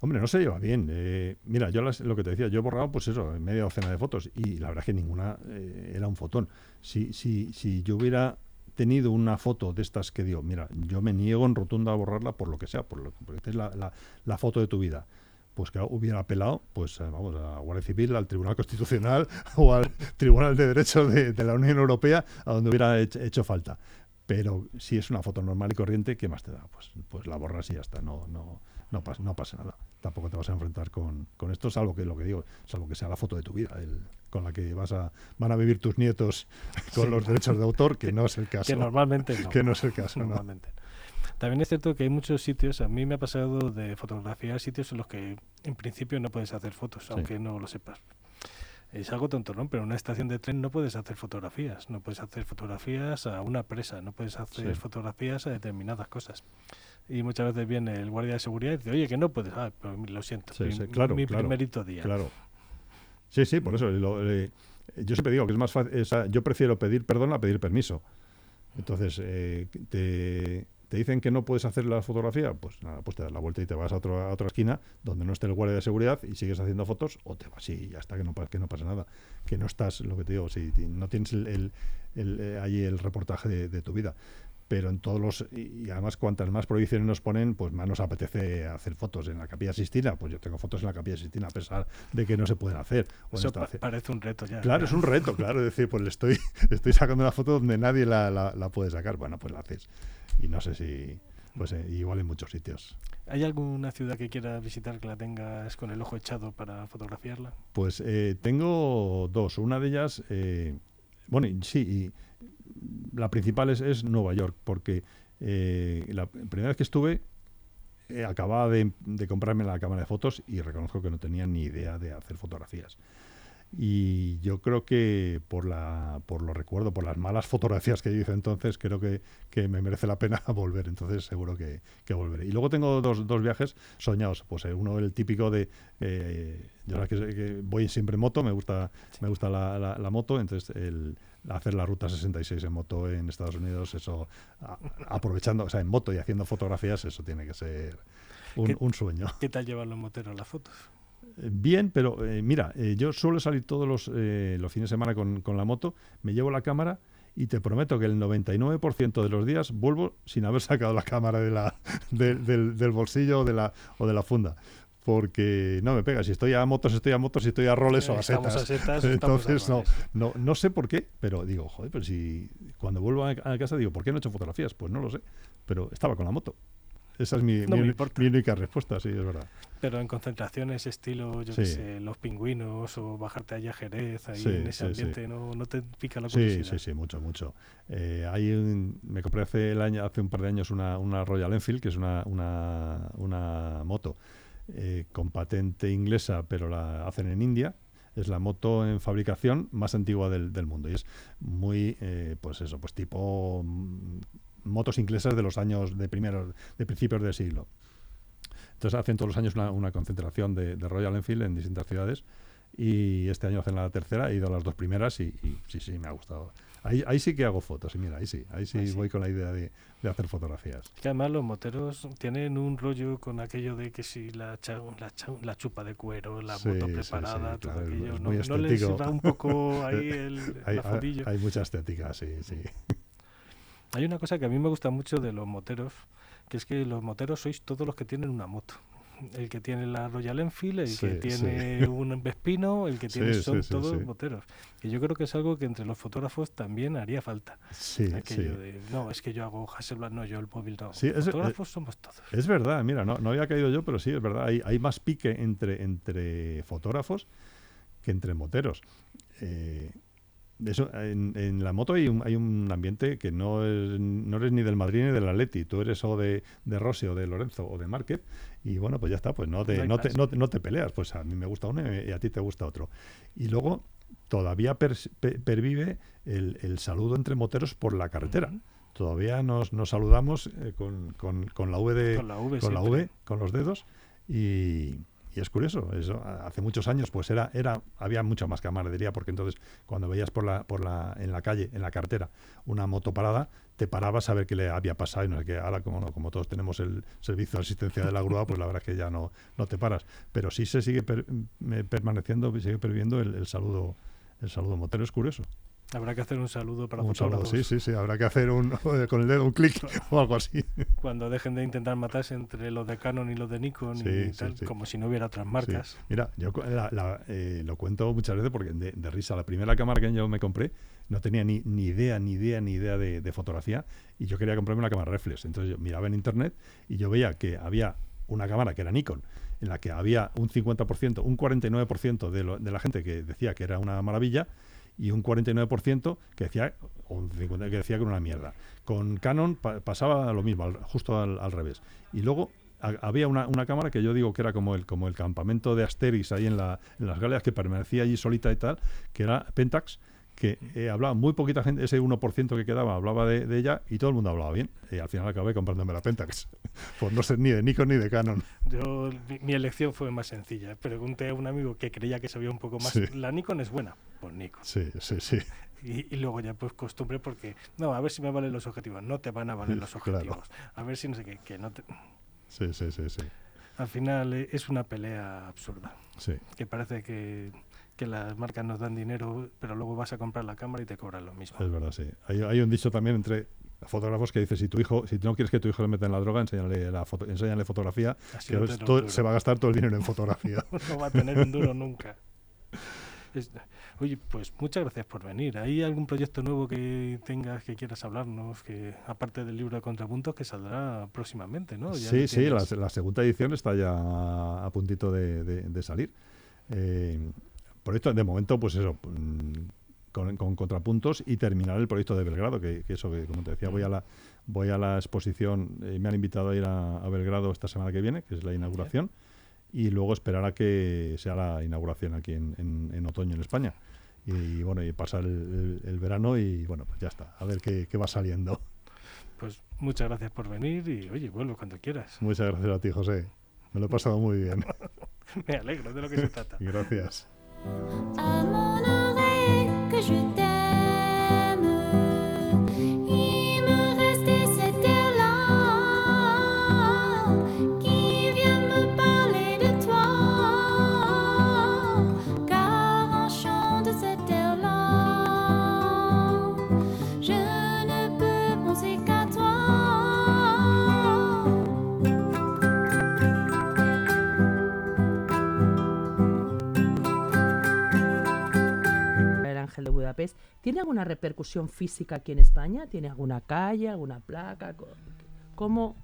Hombre, no se lleva bien. Eh, mira, yo lo que te decía, yo he borrado, pues eso, media docena de fotos y la verdad es que ninguna eh, era un fotón. Si, si, si yo hubiera tenido una foto de estas que digo, mira, yo me niego en rotunda a borrarla por lo que sea, por lo, porque es la, foto de tu vida. Pues que hubiera apelado, pues eh, vamos, a Guardia Civil, al Tribunal Constitucional o al Tribunal de Derechos de, la Unión Europea, a donde hubiera hecho, falta. Pero si es una foto normal y corriente, ¿qué más te da? Pues, pues la borras y ya está. No, no, no pasa nada. Tampoco te vas a enfrentar con, con esto, salvo que lo que digo, salvo que sea la foto de tu vida, el, con la que vas a, van a vivir tus nietos con los derechos de autor, que, no es el caso. Que normalmente no. que no es el caso. Normalmente. También es cierto que hay muchos sitios, a mí me ha pasado de fotografiar sitios en los que en principio no puedes hacer fotos, aunque no lo sepas. Es algo tonto, ¿no? Pero en una estación de tren no puedes hacer fotografías, no puedes hacer fotografías a una presa, no puedes hacer fotografías a determinadas cosas y muchas veces viene el guardia de seguridad y dice, oye, que no puedes, ah, lo siento, claro, mi primerito día. Claro. Sí, sí, por eso. Eh, yo siempre digo que es más fácil, yo prefiero pedir perdón a pedir permiso. Entonces, eh, te, te, dicen que no puedes hacer la fotografía, pues nada, pues te das la vuelta y te vas a, a otra esquina donde no esté el guardia de seguridad y sigues haciendo fotos o te vas y ya está, que no, que no pasa nada. Que no estás, lo que te digo, si no tienes el, el, eh, allí el reportaje de tu vida pero en todos los y además cuantas más prohibiciones nos ponen pues más nos apetece hacer fotos en la capilla Sistina. Pues yo tengo fotos en la capilla Sistina a pesar de que no se pueden hacer. Eso parece un reto ya claro es un reto claro. Es decir pues le estoy estoy sacando una foto donde nadie la, la, puede sacar. Bueno pues la haces. Y no sé si pues eh, igual en muchos sitios. ¿Hay alguna ciudad que quieras visitar que la tengas con el ojo echado para fotografiarla? Pues eh, tengo dos. Una de ellas, eh, bueno, sí, y la principal es, Nueva York, porque eh, la primera vez que estuve eh, acababa de, comprarme la cámara de fotos y reconozco que no tenía ni idea de hacer fotografías. Y yo creo que por la por lo recuerdo, por las malas fotografías que hice entonces, creo que, me merece la pena volver. Entonces seguro que, volveré. Y luego tengo dos, dos viajes soñados. Pues eh, uno el típico de yo que, voy siempre en moto, me gusta, me gusta la, la moto, entonces el hacer la ruta 66 en moto en Estados Unidos, eso, aprovechando, o sea, en moto y haciendo fotografías, eso tiene que ser un, sueño. ¿Qué tal llevan los moteros las fotos? Eh, bien, pero eh, mira, eh, yo suelo salir todos los, los fines de semana con, con, la moto, me llevo la cámara y te prometo que el 99% de los días vuelvo sin haber sacado la cámara de la, del, del, bolsillo de la, o de la funda porque no me pega. Si estoy a motos, estoy a motos, si estoy a roles o a setas. Entonces, no, no, no sé por qué, pero digo, joder, pero si cuando vuelvo a, casa digo, ¿por qué no he hecho fotografías? Pues no lo sé, pero estaba con la moto. esa es mi, No me mi- importa. mi única respuesta, sí, es verdad. Pero en concentraciones estilo, yo qué Sí. sé, los pingüinos o bajarte allá a Jerez, ahí Sí, en ese sí, sí. ambiente, ¿no, no te pica la Sí, curiosidad? sí, sí, mucho, mucho. Eh, hay un- me compré hace, el año, hace un par de años una, una Royal Enfield, que es una, una, una moto eh, con patente inglesa, pero la hacen en India. Es la moto en fabricación más antigua del, del mundo y es muy, eh, pues eso, pues tipo mm, motos inglesas de los años de primeros, de principios del siglo. Entonces hacen todos los años una, una concentración de, de Royal Enfield en distintas ciudades y este año hacen la tercera, he ido a las dos primeras y, y sí, sí, me ha gustado. Ahí, ahí sí que hago fotos y mira, ahí sí, ahí sí, Ahí sí. voy con la idea de, de hacer fotografías. Que además los moteros tienen un rollo con aquello de que si la, cha- la, cha- la chupa de cuero, la Sí, moto preparada, sí, todo claro, aquello, ¿no, muy ¿no les va un poco ahí el, Hay, hay- hay mucha estética, sí, sí. Hay una cosa que a mí me gusta mucho de los moteros, que es que los moteros sois todos los que tienen una moto. El que tiene la Royal Enfield, el Sí, que sí. tiene un Vespino, el que tiene Sí, son sí, sí, todos sí. moteros. Y yo creo que es algo que entre los fotógrafos también haría falta. Sí, Aquello sí. de, no, es que yo hago Hasselblad, no, yo el móvil no. Sí, es- fotógrafos somos todos. Es verdad, mira, no, no había caído yo, pero sí, es verdad, hay, hay más pique entre, entre fotógrafos que entre moteros. Eh, eso, en, en la moto hay un, hay un ambiente que no, es- no eres ni del Madrid ni del Atleti, tú eres o de, de Rossi o de Lorenzo o de Márquez y bueno, pues ya está, pues no te, no te, no te- no te peleas, pues a mí me gusta uno y a ti te gusta otro. Y luego todavía pervive el, el saludo entre moteros por la carretera. Todavía nos, nos saludamos eh, con, con- con la V de, Con la V con la siempre. V, con los dedos y, y es curioso, eso hace muchos años pues era era había mucha más camaradería porque entonces cuando veías por la por la en la calle, en la carretera, una moto parada, te parabas a ver qué le había pasado y no sé qué. Ahora como como todos tenemos el servicio de asistencia de la grúa, pues la verdad es que ya no no te paras, pero sí se sigue per- permaneciendo, sigue perviviendo el, el saludo el saludo motero es curioso. Habrá que hacer un saludo para Un saludo, sí, sí, sí, habrá que hacer un con el dedo un clic o algo así. cuando dejen de intentar matarse entre los de Canon y los de Nikon Sí, y tal, sí. como si no hubiera otras marcas. Mira, yo la- la- eh, lo cuento muchas veces porque de, de risa. La primera cámara que yo me compré no tenía ni, ni idea, ni idea, ni idea de, de fotografía y yo quería comprarme una cámara reflex. Entonces yo miraba en internet y yo veía que había una cámara que era Nikon en la que había un 50%, un 49% de, lo- de la gente que decía que era una maravilla y un 49% que decía, o un 50% que decía que era una mierda. Con Canon pa- pasaba lo mismo, justo al, revés. Y luego ha- había una, una cámara que yo digo que era como el, como el campamento de Asterix ahí en, en las galeas, que permanecía allí solita y tal, que era Pentax, que eh, hablaba muy poquita gente, ese 1% que quedaba hablaba de, de ella y todo el mundo hablaba bien. Y al final acabé comprándome la Pentax, por no ser ni de Nikon ni de Canon. Yo, mi, mi elección fue más sencilla. Pregunté a un amigo que creía que sabía un poco más. Sí. La Nikon es buena, pues Nikon. Sí, sí, sí. Y, y luego ya pues costumbre porque, no, a ver si me valen los objetivos. No te van a valer los Claro. objetivos. A ver si no sé qué, que no te... Sí, sí, sí, sí. Al final eh, es una pelea absurda. sí. Que parece que, que las marcas nos dan dinero, pero luego vas a comprar la cámara y te cobran lo mismo. Es verdad, sí. Hay, hay un dicho también entre fotógrafos que dice si tu hijo, si no quieres que tu hijo le meta en la droga, enséñale, la foto, enséñale fotografía, Así que no todo- se va a gastar todo el dinero en fotografía. no va a tener un duro nunca. Es- oye, pues muchas gracias por venir. ¿Hay algún proyecto nuevo que tengas que quieras hablarnos, que aparte del libro de contrapuntos que saldrá próximamente, ¿no? Ya sí, sí, la, segunda edición está ya a puntito de, de- de salir. Eh, proyecto, de momento, pues eso, mm, con, con contrapuntos y terminar el proyecto de Belgrado, que, que eso, que como te decía, voy a la, voy a la exposición, eh, me han invitado a ir a, a Belgrado esta semana que viene, que es la inauguración, y luego esperar a que sea la inauguración aquí en, en- en otoño en España. Y, bueno, y pasar el, el- el verano y bueno, pues ya está, a ver qué, qué va saliendo. Pues muchas gracias por venir y oye, vuelvo cuando quieras. Muchas gracias a ti, José. Me lo he pasado muy bien. Me alegro de lo que se trata. Gracias. À mon oreille que je t'aime, Budapest, ¿tiene alguna repercusión física aquí en España? ¿Tiene alguna calle, alguna placa? ¿Cómo?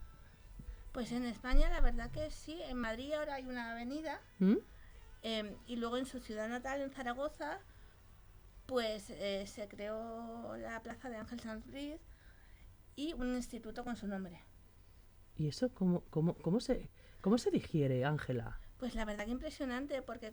Pues en España la verdad que sí, en Madrid ahora hay una avenida ¿Mm? em, y luego en su ciudad natal, en Zaragoza, pues eh, se creó la plaza de Ángel Sanz y un instituto con su nombre. ¿Y eso cómo, cómo, cómo, se, cómo se digiere, Ángela? Pues la verdad que impresionante porque